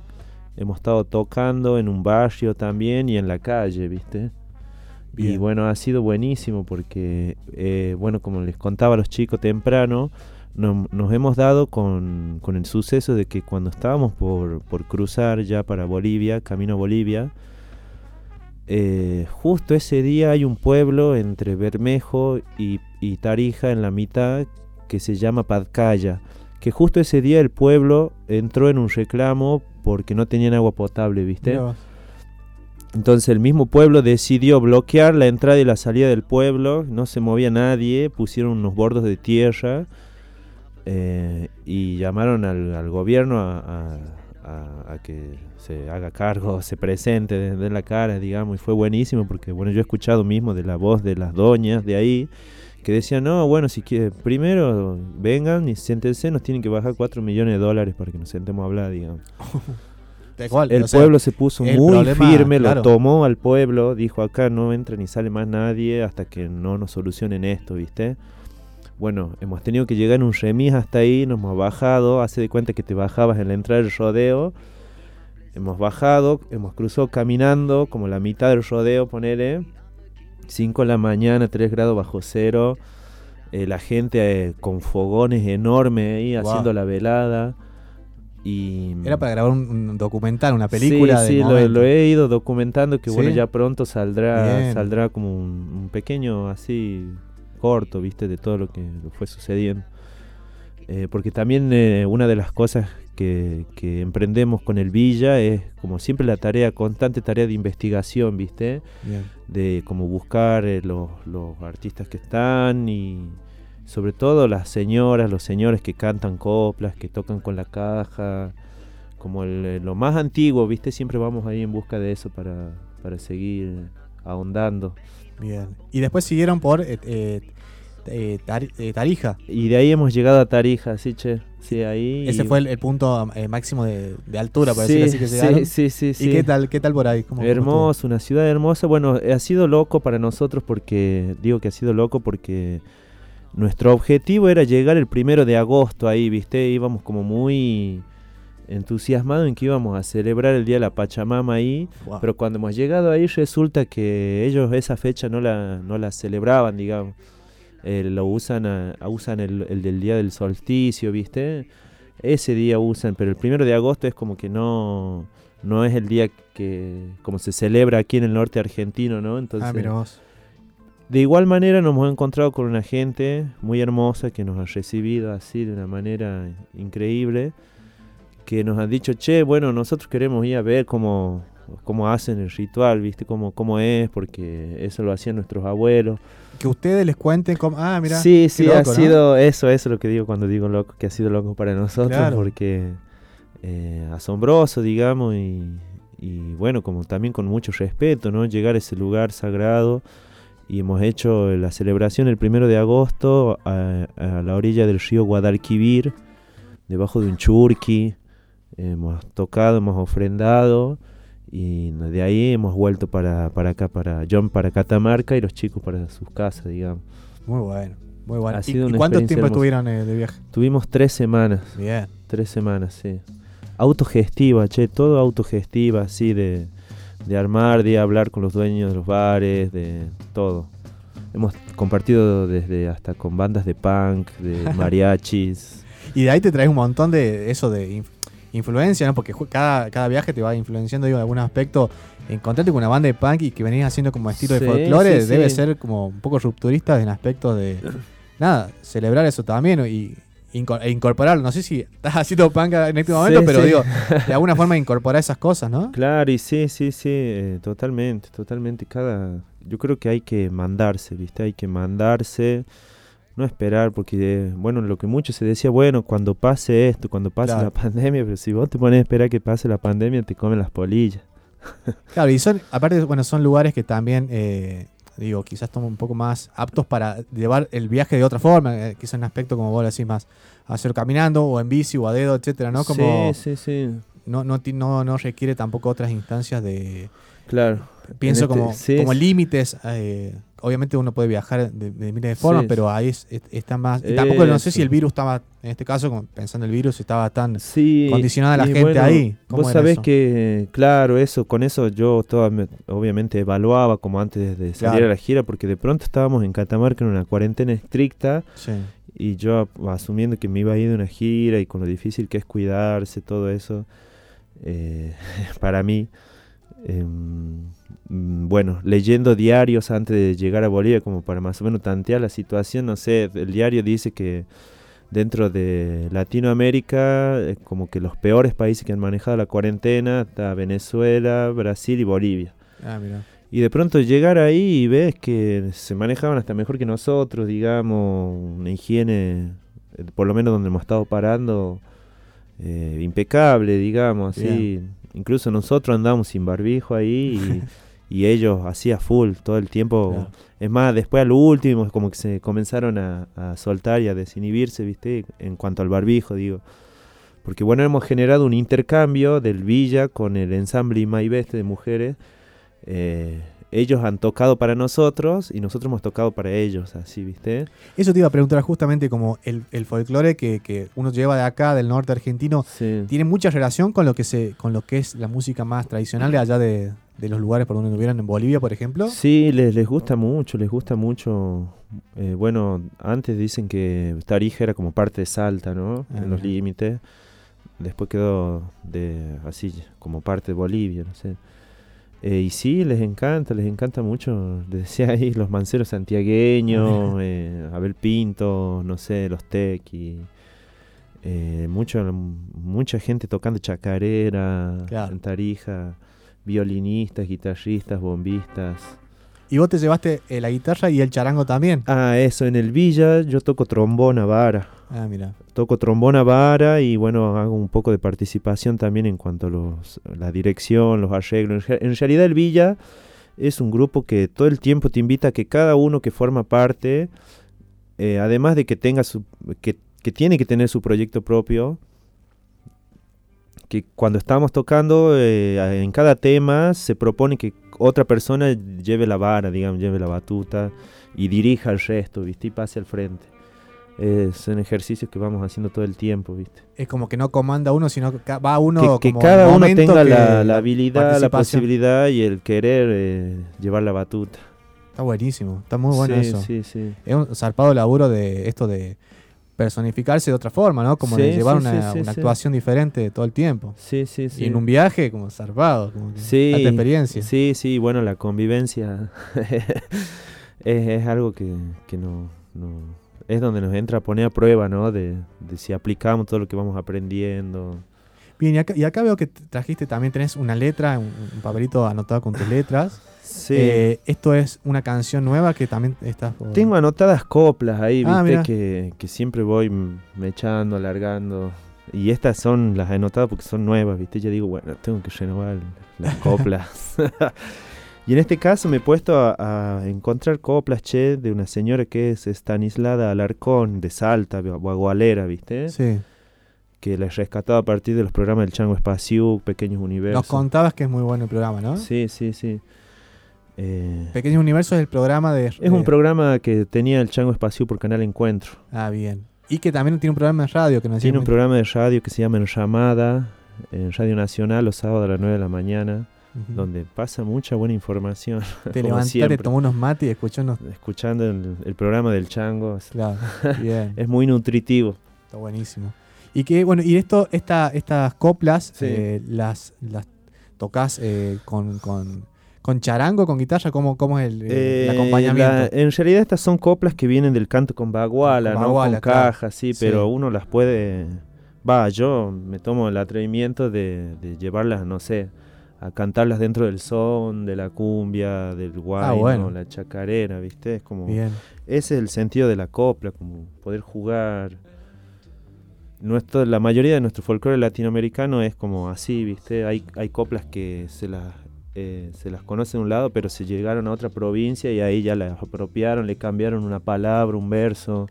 Hemos estado tocando en un barrio también y en la calle, ¿viste? Y bueno, ha sido buenísimo porque, eh, bueno, como les contaba a los chicos temprano, nos hemos dado con, el suceso de que cuando estábamos por, cruzar ya para Bolivia, camino a Bolivia, eh, justo ese día hay un pueblo entre Bermejo y, Tarija en la mitad que se llama Padcaya, que justo ese día el pueblo entró en un reclamo porque no tenían agua potable, ¿viste? Entonces el mismo pueblo decidió bloquear la entrada y la salida del pueblo, no se movía nadie, pusieron unos bordos de tierra eh, y llamaron al, gobierno a, que se haga cargo, se presente, de, la cara, digamos, y fue buenísimo porque, bueno, yo he escuchado mismo de la voz de las doñas de ahí que decían, no, bueno, si quieren, primero vengan y siéntense, nos tienen que bajar 4 millones de dólares para que nos sentemos a hablar, digamos. el pueblo se puso muy firme, lo tomó al pueblo, dijo acá no entra ni sale más nadie hasta que no nos solucionen esto, ¿viste? Bueno, hemos tenido que llegar en un remis hasta ahí, nos hemos bajado, hace de cuenta que te bajabas en la entrada del rodeo, hemos bajado, hemos cruzado caminando como la mitad del rodeo, ponele, 5 de la mañana, 3 grados bajo cero, eh, la gente eh, con fogones enormes ahí haciendo la velada. Era para grabar un, documental, una película. Sí, sí, lo, he ido documentando que bueno, ya pronto saldrá, saldrá como un, pequeño así corto, viste, de todo lo que fue sucediendo. Eh, porque también eh, una de las cosas que, emprendemos con el Villa es como siempre la tarea, constante tarea de investigación, viste, de como buscar eh, los, los artistas que están y sobre todo las señoras, los señores que cantan coplas, que tocan con la caja, como eh, lo más antiguo, ¿viste? Siempre vamos ahí en busca de eso para, para seguir ahondando. Bien. Y después siguieron por eh, eh, Tarija. Y de ahí hemos llegado a Tarija, sí, che. Sí, ahí. Ese fue el, punto máximo de, altura, por decirlo así que llegaron. Sí, sí, sí. ¿Y qué tal, qué tal por ahí? Hermoso, una ciudad hermosa. Bueno, ha sido loco para nosotros porque, digo que ha sido loco porque nuestro objetivo era llegar el primero de agosto ahí, ¿viste? Íbamos como muy entusiasmados en que íbamos a celebrar el Día de la Pachamama ahí, pero cuando hemos llegado ahí resulta que ellos esa fecha no la, no la celebraban, digamos. Eh, lo usan, usan el, el, del Día del Solsticio, ¿viste? Ese día usan, pero el primero de agosto es como que no, no es el día que como se celebra aquí en el norte argentino, ¿no? Entonces, ah, mira vos. De igual manera nos hemos encontrado con una gente muy hermosa que nos ha recibido así de una manera increíble, que nos han dicho, che, bueno, nosotros queremos ir a ver cómo, cómo hacen el ritual, ¿viste? Cómo, cómo es, porque eso lo hacían nuestros abuelos. Que ustedes les cuenten cómo... Ah, mira. Sí, sí, ha sido eso, eso es lo que digo cuando digo loco, que ha sido loco para nosotros, porque eh, asombroso, digamos, y, y bueno, como también con mucho respeto, ¿no? Llegar a ese lugar sagrado y hemos hecho la celebración el primero de agosto a, la orilla del río Guadalquivir, debajo de un churqui. Hemos tocado, hemos ofrendado y de ahí hemos vuelto para, para acá, para John, para Catamarca y los chicos para sus casas, digamos. Muy bueno. Muy bueno. Ha ¿Y, sido y una cuánto tiempo hermosa. estuvieron eh, de viaje? Tuvimos tres semanas. Bien. Tres semanas, sí. Autogestiva, che, todo autogestiva, así de, de armar, de hablar con los dueños de los bares, de todo. Hemos compartido desde hasta con bandas de punk, de mariachis. Y de ahí te traes un montón de eso de influencia, ¿no? Porque cada, cada viaje te va influenciando, digo, en algún aspecto. Encontrarte con una banda de punk y que venís haciendo como estilo Sí, de folclore sí, debe sí. ser como un poco rupturista en aspectos de. Nada, celebrar eso también y e incorporarlo. No sé si estás haciendo punk en este momento, Sí, pero sí. digo, de alguna forma incorporar esas cosas, ¿no? Claro, y sí, sí, sí, eh, totalmente, totalmente. Cada, yo creo que hay que mandarse, ¿viste? Hay que mandarse, no esperar, porque, bueno, lo que mucho se decía, bueno, cuando pase esto, cuando pase Claro. la pandemia, pero si vos te pones a esperar que pase la pandemia, te comen las polillas. Claro, y son, aparte, bueno, son lugares que también, eh, digo, quizás son un poco más aptos para llevar el viaje de otra forma, eh, quizás en un aspecto, como vos lo decís, más hacer caminando o en bici o a dedo, etcétera, ¿no? Como Sí, sí, sí, no, no, no, no requiere tampoco otras instancias de, claro. Pienso En este- como, sí, como sí. límites. eh, obviamente uno puede viajar de, de miles de formas, Sí, pero ahí es- es- está más... Y tampoco no sé si el virus estaba, en este caso, como pensando el virus, estaba tan... Sí, condicionada la gente ahí. ¿Cómo Vos sabés eso? que, claro, eso, con eso yo toda, me- obviamente evaluaba como antes de salir Claro. a la gira, porque de pronto estábamos en Catamarca en una cuarentena estricta y yo asumiendo que me iba a ir de una gira y con lo difícil que es cuidarse, todo eso, eh, para mí, em, bueno, leyendo diarios antes de llegar a Bolivia como para más o menos tantear la situación, no sé, el diario dice que dentro de Latinoamérica, eh, como que los peores países que han manejado la cuarentena, está Venezuela, Brasil y Bolivia. ah, mira. Y de pronto llegar ahí y ves que se manejaban hasta mejor que nosotros, digamos, una higiene, eh, por lo menos donde hemos estado parando, eh, impecable, digamos, así. Incluso nosotros andamos sin barbijo ahí y, y ellos así a full todo el tiempo. Claro. Es más, después al último, como que se comenzaron a, a soltar y a desinhibirse, ¿viste? En cuanto al barbijo, digo. Porque bueno, hemos generado un intercambio del Villa con el ensamble Imaibeste de mujeres. Eh, ellos han tocado para nosotros y nosotros hemos tocado para ellos, así, ¿viste? Eso te iba a preguntar justamente como el, el folclore que, que uno lleva de acá, del norte argentino, Sí. tiene mucha relación con lo que se, con lo que es la música más tradicional de allá de, de los lugares por donde estuvieran en Bolivia, por ejemplo. Sí, les, les gusta mucho, les gusta mucho. Eh, bueno, antes dicen que Tarija era como parte de Salta, ¿no? Ah, en los límites. Después quedó de así como parte de Bolivia, no sé. Eh, y sí, les encanta, les encanta mucho. Les decía ahí los manceros santiagueños, eh, Abel Pinto, no sé, los tequi. Eh, mucho, mucha gente tocando chacarera Claro. Tarija, violinistas, guitarristas, bombistas. Y vos te llevaste eh, la guitarra y el charango también. Ah, eso, en el Villa yo toco trombona vara. Ah, mira. Toco trombona vara y bueno, hago un poco de participación también en cuanto a los, la dirección, los arreglos. En re- En realidad el Villa es un grupo que todo el tiempo te invita a que cada uno que forma parte, eh, además de que tenga su, que, que tiene que tener su proyecto propio, que cuando estamos tocando eh, en cada tema se propone que otra persona lleve la vara, digamos, lleve la batuta y dirija el resto, ¿viste? Y pase al frente. Eh, son ejercicios que vamos haciendo todo el tiempo, ¿viste? Es como que no comanda uno, sino que va uno que, que como cada uno tenga la, la habilidad, la posibilidad y el querer eh, llevar la batuta. Está buenísimo, está muy bueno sí, eso. Sí, sí. Es un zarpado laburo de esto de personificarse de otra forma, ¿no? Como de llevar sí, una, sí, actuación diferente todo el tiempo. Sí, sí, sí. Y en un viaje como zarpado, como Sí, alta experiencia. Sí, sí, bueno, la convivencia es, es algo que, que no, no- es donde nos entra a poner a prueba, ¿no? De, de si aplicamos todo lo que vamos aprendiendo. Bien, y acá, y acá veo que trajiste también, tenés una letra, un, un papelito anotado con tus letras. Sí. Eh, esto es una canción nueva que también estás por... Tengo anotadas coplas ahí, Ah, viste, que, que siempre voy mechando, alargando. Y estas son las anotadas porque son nuevas, viste. Yo digo, bueno, tengo que renovar las coplas. y en este caso me he puesto a, a encontrar coplas, che, de una señora que es Stanislada Alarcón, de Salta, guagualera, viste. Sí. Que la he rescatado a partir de los programas del Chango Espacio, Pequeños Universos. Nos contabas que es muy bueno el programa, ¿no? Sí, sí, sí. Eh, Pequeño Universo es el programa de... es un programa que tenía el Chango Espacio por Canal Encuentro. Ah, bien. Y que también tiene un programa de radio que nos Tiene un programa de radio que se llama En Llamada, en Radio Nacional, los sábados a las 9 de la mañana, donde pasa mucha buena información. Te levantaste, siempre. tomó unos mates y escuchó unos... Escuchando el, el programa del Chango. Claro, bien. es muy nutritivo. Está buenísimo. Y que, bueno, y esto, esta, estas coplas, Sí. eh, las, las tocas eh, con, con, con charango, con guitarra, ¿cómo, cómo es el, el Eh, acompañamiento? la- en realidad estas son coplas que vienen del canto con baguala, Con no baguala, con claro. caja, sí, Sí. pero uno las puede... Va, yo me tomo el atrevimiento de, de llevarlas, no sé, a cantarlas dentro del son, de la cumbia, del guayno, Ah, bueno. la chacarera, ¿viste? Es como... Bien. Ese es el sentido de la copla, como poder jugar. Nuestro, la mayoría de nuestro folclore latinoamericano es como así, ¿viste? Hay, hay coplas que se las, eh, se las conoce de un lado, pero se llegaron a otra provincia y ahí ya las apropiaron, le cambiaron una palabra, un verso.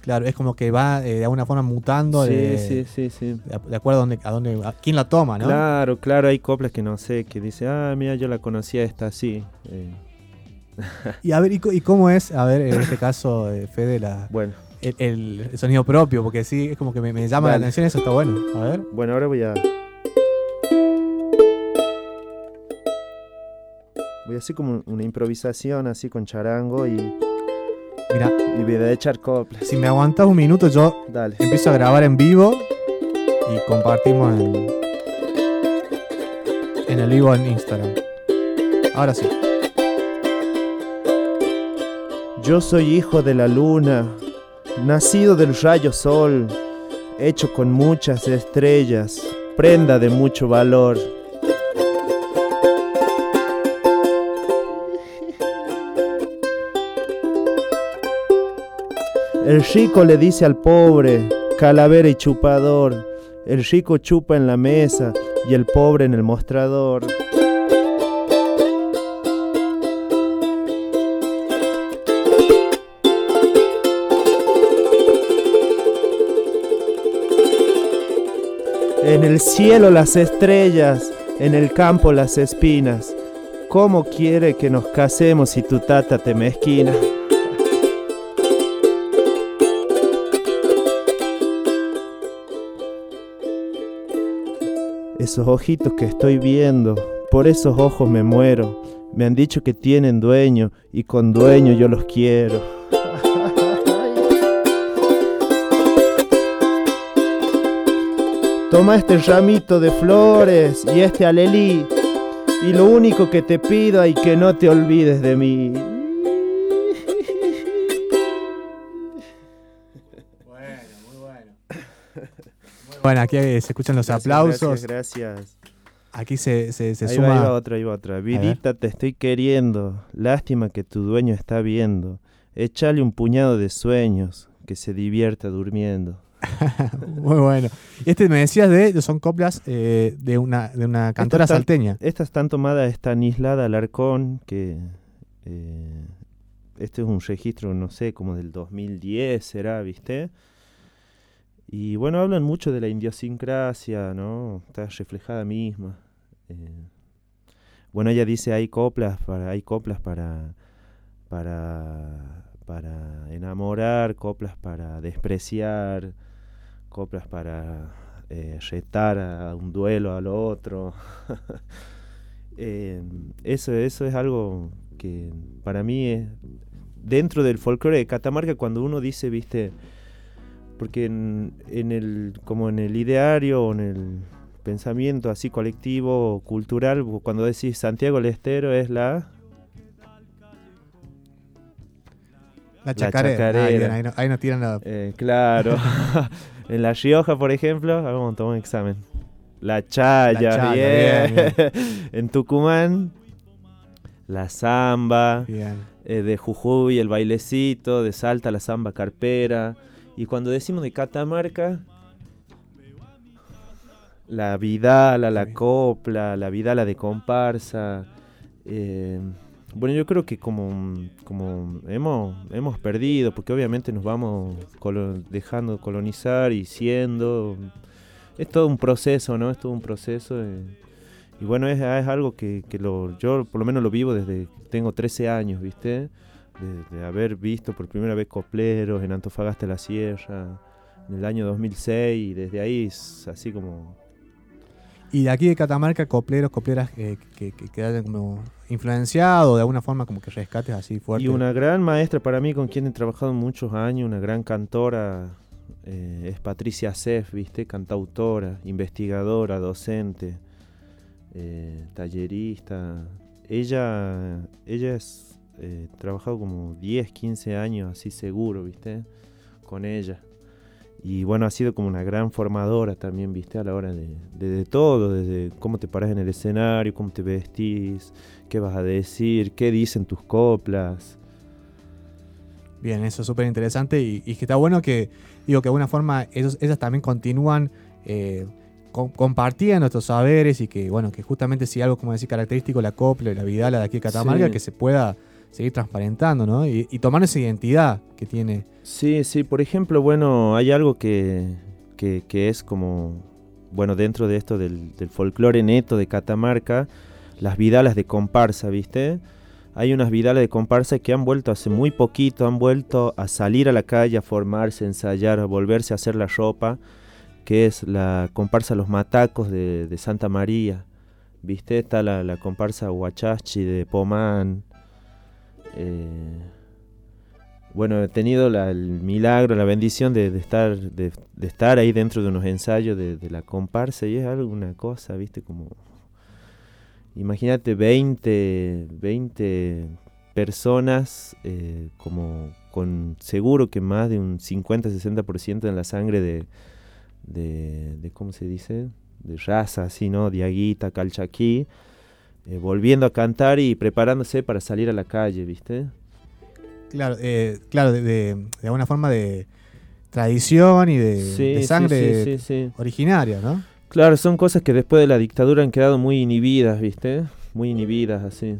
Claro, es como que va eh, de alguna forma mutando Sí, de, sí, sí, sí. de- acuerdo a dónde, a dónde, a quién la toma, ¿no? Claro, claro, hay coplas que no sé, que dice, ah, mira, yo la conocía esta así. Eh, Y a ver, ¿y, y cómo es, a ver, en este caso, eh, Fede, la, bueno, el, sonido propio? Porque sí, es como que me, me llama la atención, eso está bueno. A ver. bueno, ahora voy a... Voy a hacer como una improvisación así con charango y, Mira, y voy a echar coplas. si me aguantas un minuto, yo Dale. empiezo a grabar en vivo y compartimos en, en el vivo en Instagram. Ahora sí. Yo soy hijo de la luna, nacido del rayo sol, hecho con muchas estrellas, prenda de mucho valor. El rico le dice al pobre, calavera y chupador. El rico chupa en la mesa y el pobre en el mostrador. En el cielo las estrellas, en el campo las espinas. ¿Cómo quiere que nos casemos si tu tata te mezquina? Esos ojitos que estoy viendo, por esos ojos me muero. Me han dicho que tienen dueño y con dueño yo los quiero. Toma este ramito de flores y este alelí. Y lo único que te pido es que no te olvides de mí. Bueno, muy bueno. Bueno, aquí eh, se escuchan los Gracias, aplausos. Gracias, gracias. Aquí se, se, se ahí suma. va, ahí va otra, ahí va otra. Vidita, te estoy queriendo. Lástima que tu dueño está viendo. Échale un puñado de sueños, que se divierta durmiendo. Muy bueno. Este me decías de, son coplas eh, de una de una cantora están- salteña. Estas están tomadas, están Islada Alarcón, que eh, este es un registro, no sé, como del 2010 será, ¿viste? Y bueno, hablan mucho de la idiosincrasia, ¿no? Está reflejada misma. Eh, bueno, ella dice hay coplas para, hay coplas para, para, para enamorar, coplas para despreciar, coplas para eh, retar a un duelo al otro. Eh, eso, eso es algo que para mí es dentro del folclore de Catamarca cuando uno dice, viste, porque en, en el como en el ideario o en el pensamiento así colectivo cultural cuando decís Santiago del Estero es la La chacarera. Ah, chacarera. bien, ahí, no- ahí nos tiran la. eh, claro en La Rioja por ejemplo vamos a tomar un examen la chaya, La chaya, bien. bien, en Tucumán la Bien. eh, de Jujuy el bailecito, de Salta la samba carpera. Y cuando decimos de Catamarca, la vidala, la copla, la vidala de comparsa. eh, bueno, yo creo que como, como hemos, hemos perdido, porque obviamente nos vamos colo- dejando colonizar y siendo... Es todo un proceso, ¿no? Es todo un proceso. eh, y bueno, es, es algo que, que lo, yo por lo menos lo vivo desde tengo 13 años, ¿viste? De, de haber visto por primera vez copleros en Antofagasta la Sierra en el año 2006 y desde ahí es así como Y de aquí de Catamarca, copleros, copleras eh, que, que, que hayan como influenciado de alguna forma, como que rescates así fuerte. Y una gran maestra para mí con quien he trabajado muchos años, una gran cantora, eh, es Patricia Sef, ¿viste? Cantautora, investigadora, docente, eh, tallerista. Ella, ella es, eh, trabajado como 10, 15 años así seguro, ¿viste? Con ella. Y bueno, ha sido como una gran formadora también, ¿viste? A la hora de, de, de todo, desde cómo te paras en el escenario, cómo te vestís, qué vas a decir, qué dicen tus coplas. Bien, eso es súper interesante y, y que está bueno que, digo, que de alguna forma ellos, ellas también continúan eh, com- compartiendo estos saberes y que, bueno, que justamente si algo, como decir, característico, la copla y la vidala de aquí de Catamarca, Sí. que se pueda seguir transparentando, ¿no? Y, y tomar esa identidad que tiene. Sí, sí, por ejemplo, bueno, hay algo que, que, es como, bueno, dentro de esto del, del folclore neto de Catamarca, las vidalas de comparsa, ¿viste? Hay unas vidalas de comparsa que han vuelto hace muy poquito, han vuelto a salir a la calle, a formarse, a ensayar, a volverse a hacer la ropa, que es la comparsa Los Matacos de, de Santa María, ¿viste? Está la, la comparsa Huachachi de Pomán. Eh, bueno, he tenido el milagro, la bendición de, estar, de, estar ahí dentro de unos ensayos de, la comparsa y es algo, una cosa, ¿viste? Como... Imagínate 20, 20 personas eh, como con seguro que más de un 50-60% en la sangre de, de, de, ¿cómo se dice? De raza, así, ¿no? Diaguita, calchaquí, eh, volviendo a cantar y preparándose para salir a la calle, ¿viste? Claro, eh, claro, de, de, de alguna forma de tradición y de, Sí, de sí, sangre sí, sí, sí. originaria, ¿no? Claro, son cosas que después de la dictadura han quedado muy inhibidas, ¿viste? Muy inhibidas, así.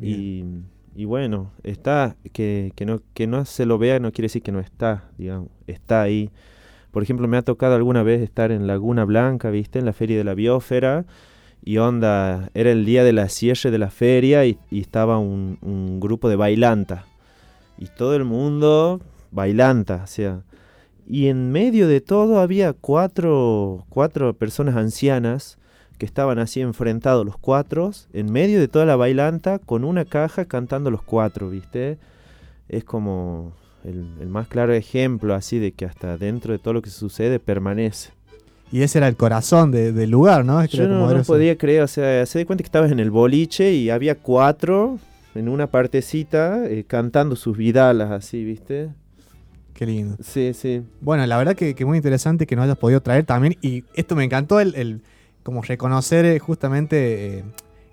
Y, y bueno, está, que, que, no, que no se lo vea no quiere decir que no está, digamos, está ahí. Por ejemplo, me ha tocado alguna vez estar en Laguna Blanca, ¿viste? En la feria de la biosfera. Y onda, era el día de la cierre de la feria y, estaba un, grupo de bailanta. Y todo el mundo bailanta, o sea. Y en medio de todo había cuatro, cuatro personas ancianas que estaban así enfrentados los cuatro, en medio de toda la bailanta, con una caja cantando los cuatro, ¿viste? Es como el, el más claro ejemplo así de que hasta dentro de todo lo que sucede permanece. Y ese era el corazón de- del lugar, ¿no? Es que Yo no, podía creer, o sea, se da cuenta que estabas en el boliche y había cuatro en una partecita eh, cantando sus vidalas así, ¿viste? Qué lindo. Sí, sí. Bueno, la verdad que, que muy interesante que nos hayas podido traer también. Y esto me encantó, el, el como reconocer eh, justamente eh,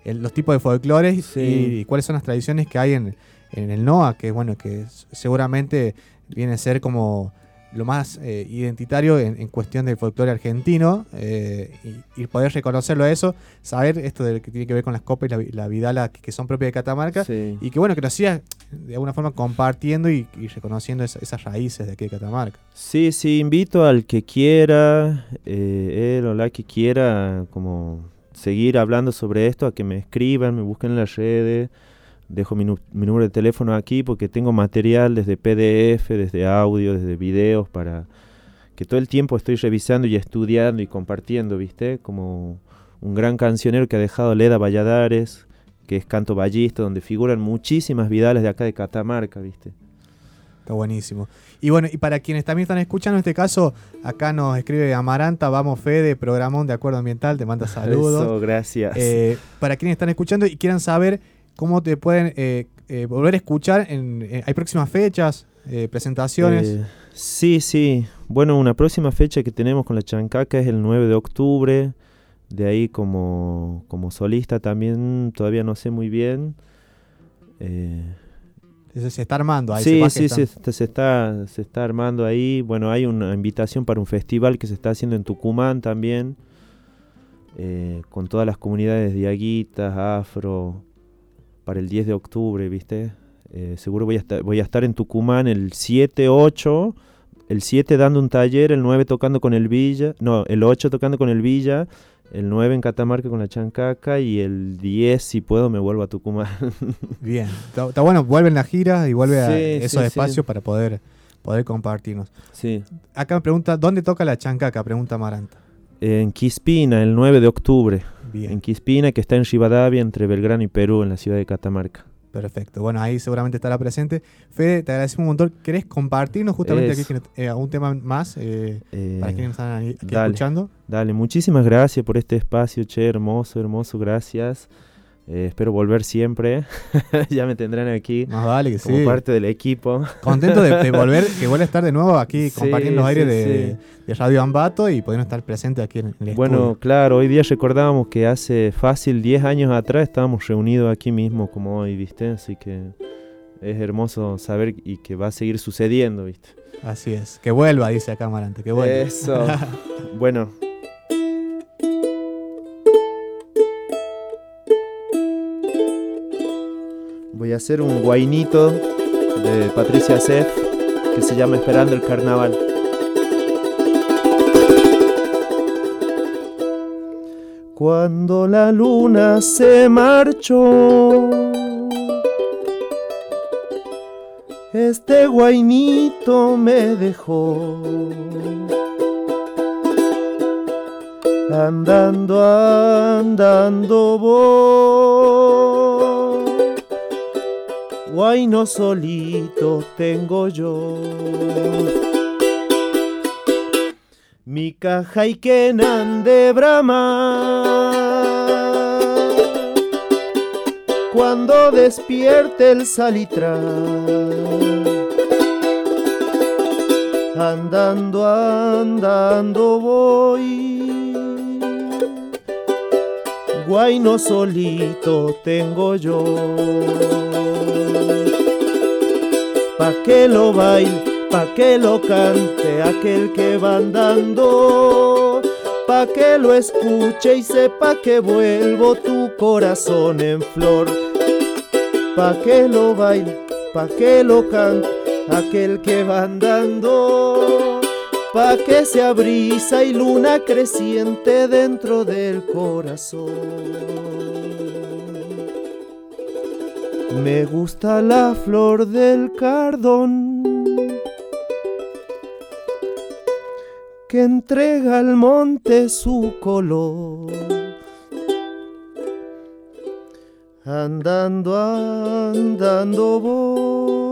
el- los tipos de folclores Sí. y, y cuáles son las tradiciones que hay en, en el NOA, que bueno, que seguramente viene a ser como lo más eh, identitario en, en cuestión del folclore argentino eh, y, y poder reconocerlo a eso, saber esto de que tiene que ver con las copas y la, la vidala que, que son propias de Catamarca sí. y que bueno, que nos sigas de alguna forma compartiendo y, y reconociendo esa- esas raíces de aquí de Catamarca. Sí, sí, invito al que quiera, eh, él o la que quiera, como seguir hablando sobre esto, a que me escriban, me busquen en las redes. Dejo mi, número de teléfono aquí porque tengo material desde PDF, desde audio, desde videos para que todo el tiempo estoy revisando y estudiando y compartiendo, ¿viste? Como un gran cancionero que ha dejado Leda Valladares, que es canto ballista, donde figuran muchísimas vidales de acá de Catamarca, ¿viste? Está buenísimo. Y bueno, y para quienes también están escuchando, en este caso, acá nos escribe Amaranta, vamos Fede, programón de acuerdo ambiental, te manda saludos. Eso, gracias. Eh, para quienes están escuchando y quieran saber cómo te pueden eh, eh, volver a escuchar, en, eh, hay próximas fechas, eh, presentaciones. Sí, sí. Bueno, una próxima fecha que tenemos con la Chancaca es el 9 de octubre. De ahí como, como solista también todavía no sé muy bien. Se, se está armando ahí. sí, sí, se, está- se, está, se está armando ahí. Bueno, hay una invitación para un festival que se está haciendo en Tucumán también. eh, con todas las comunidades diaguitas, afro, para el 10 de octubre, ¿viste? Eh, seguro voy a, estar, voy a estar en Tucumán el 7, 8, el 7 dando un taller, el 9 tocando con el Villa, no, el 8 tocando con el Villa, El 9 en Catamarca con la Chancaca y el 10, si puedo, me vuelvo a Tucumán. Bien, está, bueno, vuelve en la gira y vuelve a Sí, esos sí, espacios sí. para poder, poder compartirnos. sí. Acá me pregunta, ¿dónde toca la chancaca? Pregunta Maranta. En Quispina, el 9 de octubre. Bien. En Quispina, que está en Rivadavia, entre Belgrano y Perú, en la ciudad de Catamarca. Perfecto. Bueno, ahí seguramente estará presente. Fede, te agradecemos un montón. ¿Querés compartirnos justamente aquí eh, algún tema más eh, Eh, para quienes están aquí dale. escuchando? Dale, muchísimas gracias por este espacio, che, hermoso, hermoso, gracias. Eh, espero volver siempre. ya me tendrán aquí Más vale que como sí. parte del equipo. Contento de, de volver, que vuelva a estar de nuevo aquí Sí, compartiendo los aires de, de Radio Ambato y poder estar presente aquí en el Bueno, estudio. claro, hoy día recordábamos que hace fácil 10 años atrás estábamos reunidos aquí mismo como hoy, ¿viste? Así que es hermoso saber y que va a seguir sucediendo, ¿viste? Así es. Que vuelva, dice acá Marante, que vuelva. Eso. bueno. Voy a hacer un guainito de Patricia Sef que se llama Esperando el Carnaval. Cuando la luna se marchó, este guainito me dejó. Andando, andando voy. Guaino solito tengo yo. Mi caja y que de brama. Cuando despierte el salitral. Andando, andando voy. Guayno solito tengo yo. Pa' que lo baile, pa' que lo cante aquel que va andando. Pa' que lo escuche y sepa que vuelvo tu corazón en flor. Pa' que lo baile, pa' que lo cante aquel que va andando, pa' que sea brisa y luna creciente dentro del corazón. Me gusta la flor del cardón que entrega al monte su color. Andando, andando voy.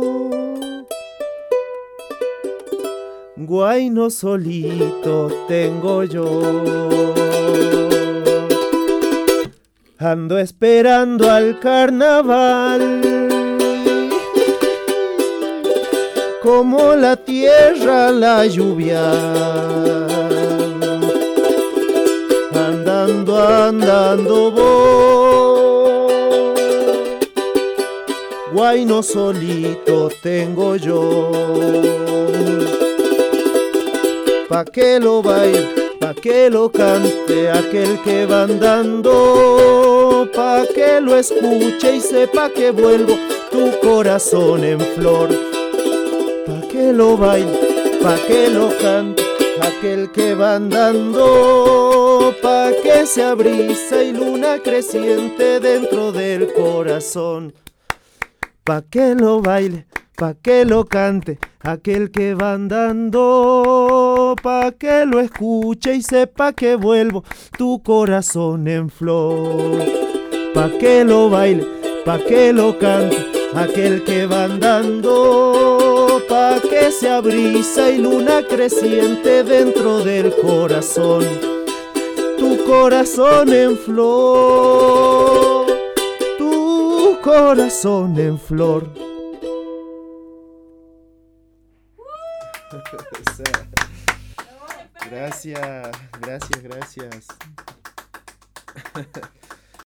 Guayno solito tengo yo. Ando esperando al carnaval. Como la tierra la lluvia. Andando, andando voy. Guayno solito tengo yo. Pa' que lo baile, pa' que lo cante aquel que va andando. Que lo escuche y sepa que vuelvo tu corazón en flor. Pa' que lo baile, pa' que lo cante aquel que va andando. Pa' que sea brisa y luna creciente dentro del corazón. Pa' que lo baile, pa' que lo cante aquel que va andando, pa' que lo escuche y sepa que vuelvo tu corazón en flor. Pa' que lo baile, pa' que lo cante aquel que va andando, pa' que sea brisa y luna creciente dentro del corazón. Tu corazón en flor, tu corazón en flor. Gracias, gracias, gracias.